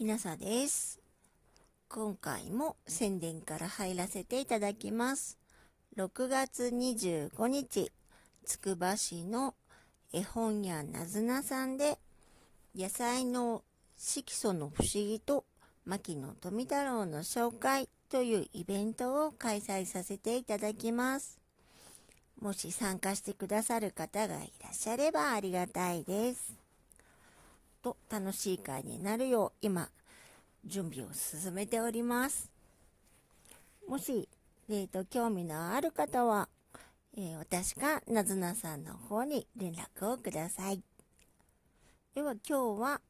きなさです。今回も宣伝から入らせていただきます。6月25日、つくば市の絵本屋なずなさんで、野菜の色素の不思議と牧野富太郎の紹介というイベントを開催させていただきます。もし参加してくださる方がいらっしゃればありがたいです。と楽しい会になるよう今準備を進めております。もし、えーと、興味のある方は、えー、私かなずなさんの方に連絡をください。では今日は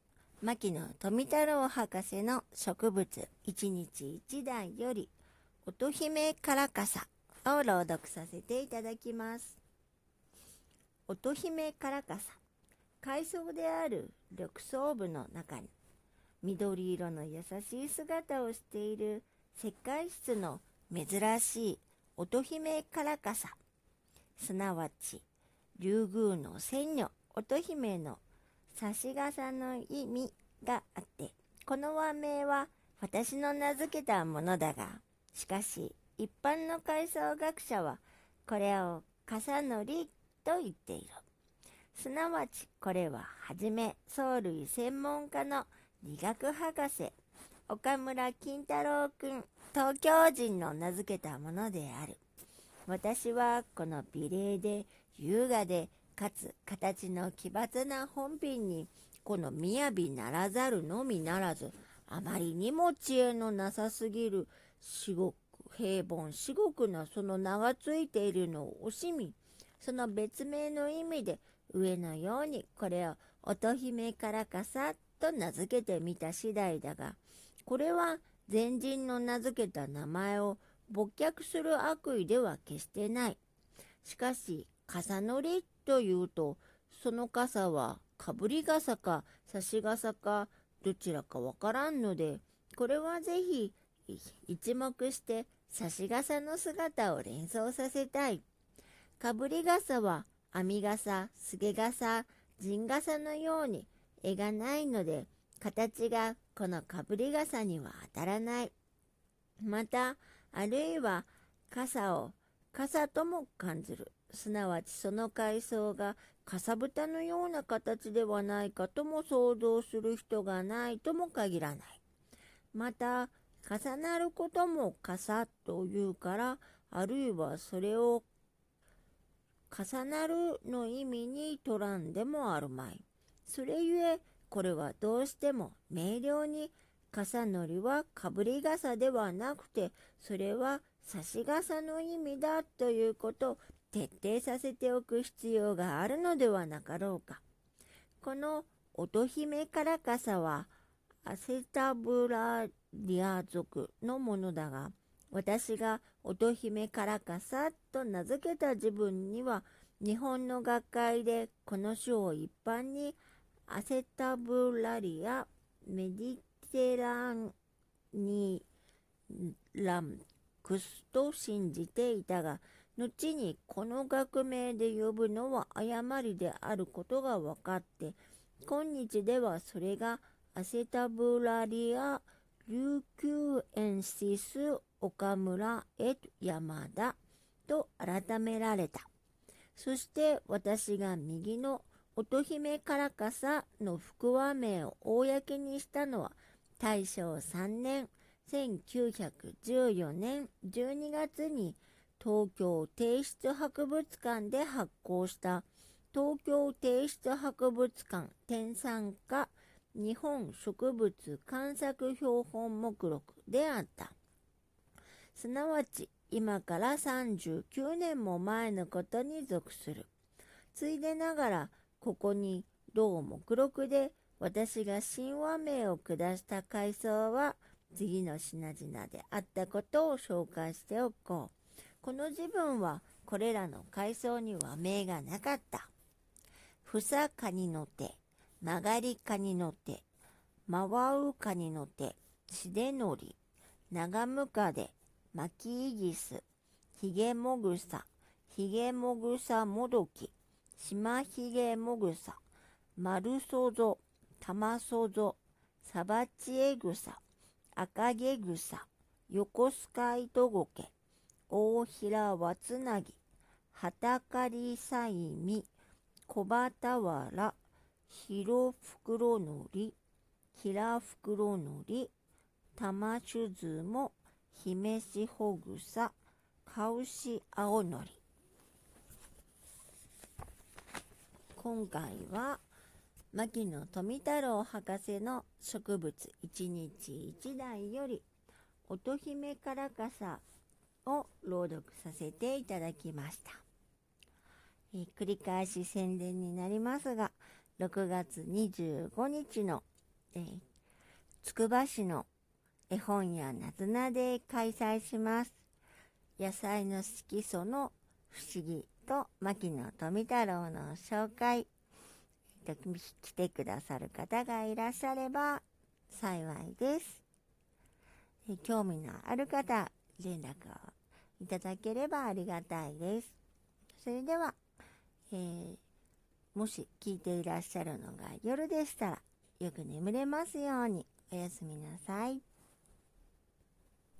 牧野富太郎博士の植物一日一台より乙姫からかさを朗読させていただきます。乙姫からかさ海藻である緑藻部の中に緑色の優しい姿をしている石灰質の珍しい乙姫からかさ。すなわち竜宮の仙女乙姫の差し傘の意味があってこの和名は私の名付けたものだがしかし一般の海藻学者はこれを傘のりと言っている。すなわちこれははじめ藻類専門家の理学博士岡村金太郎君東京人の名付けたものである。私はこの美麗で優雅でかつ形の奇抜な本品にこの雅ならざるのみならずあまりにも知恵のなさすぎる至極平凡至極なその名がついているのを惜しみその別名の意味で上のようにこれを乙姫からかさと名付けてみた次第だがこれは前人の名付けた名前を没却する悪意では決してない。しかし、傘のりというと、その傘はかぶり傘か差し傘かどちらかわからんので、これはぜひ一目して差し傘の姿を連想させたい。かぶり傘は編み傘、すげ傘、陣傘のように絵がないので、形がこのかぶり傘には当たらない。また、あるいは傘を傘とも感じる。すなわちその階層がかさぶたのような形ではないかとも想像する人がないとも限らない。また、重なることも傘というから、あるいはそれを重なるの意味に取らんでもあるまい。それゆえ、これはどうしても明瞭に傘のりはかぶり傘ではなくて、それは差し傘の意味だということを徹底させておく必要があるのではなかろうか。この乙姫から傘はアセタブラリア族のものだが、私が乙姫からかさと名付けた自分には日本の学会でこの書を一般にアセタブラリアメディテランニランクスと信じていたが後にこの学名で呼ぶのは誤りであることが分かって今日ではそれがアセタブラリア琉球エンシス岡村エ山田と改められた。そして私が右の乙姫からかさの福和名を公にしたのは大正3年1914年12月に東京帝室博物館で発行した東京帝室博物館天産家日本植物観察標本目録であった。すなわち今から39年も前のことに属する。ついでながらここに同目録で私が神話名を下した階層は次の品々であったことを紹介しておこう。この自分はこれらの階層には名がなかった。ふさかにの手、曲がりかにの手、回うかにの手、しでのり、長むかで、巻きイギス、ひげもぐさ、ひげもぐさもどき、しまひげもぐさ、丸そぞ、玉そぞ、サバチエグサ、赤毛草、横須賀糸ゴケ、大平わつなぎ、はたかりさいみ、小畑わら、ひろふくろのり、ひらふくろのり、たましゅずも、ひめしほぐさ、かうし青のり。今回は、牧野富太郎博士の植物一日一台より乙姫からかさを朗読させていただきました。え繰り返し宣伝になりますが、6月25日の、え、つくば市の絵本屋なずなで開催します。野菜の色素の不思議と牧野富太郎の紹介。来てくださる方がいらっしゃれば幸いです。興味のある方、連絡をいただければありがたいです。それでは、えー、もし聞いていらっしゃるのが夜でしたら、よく眠れますようにおやすみなさい。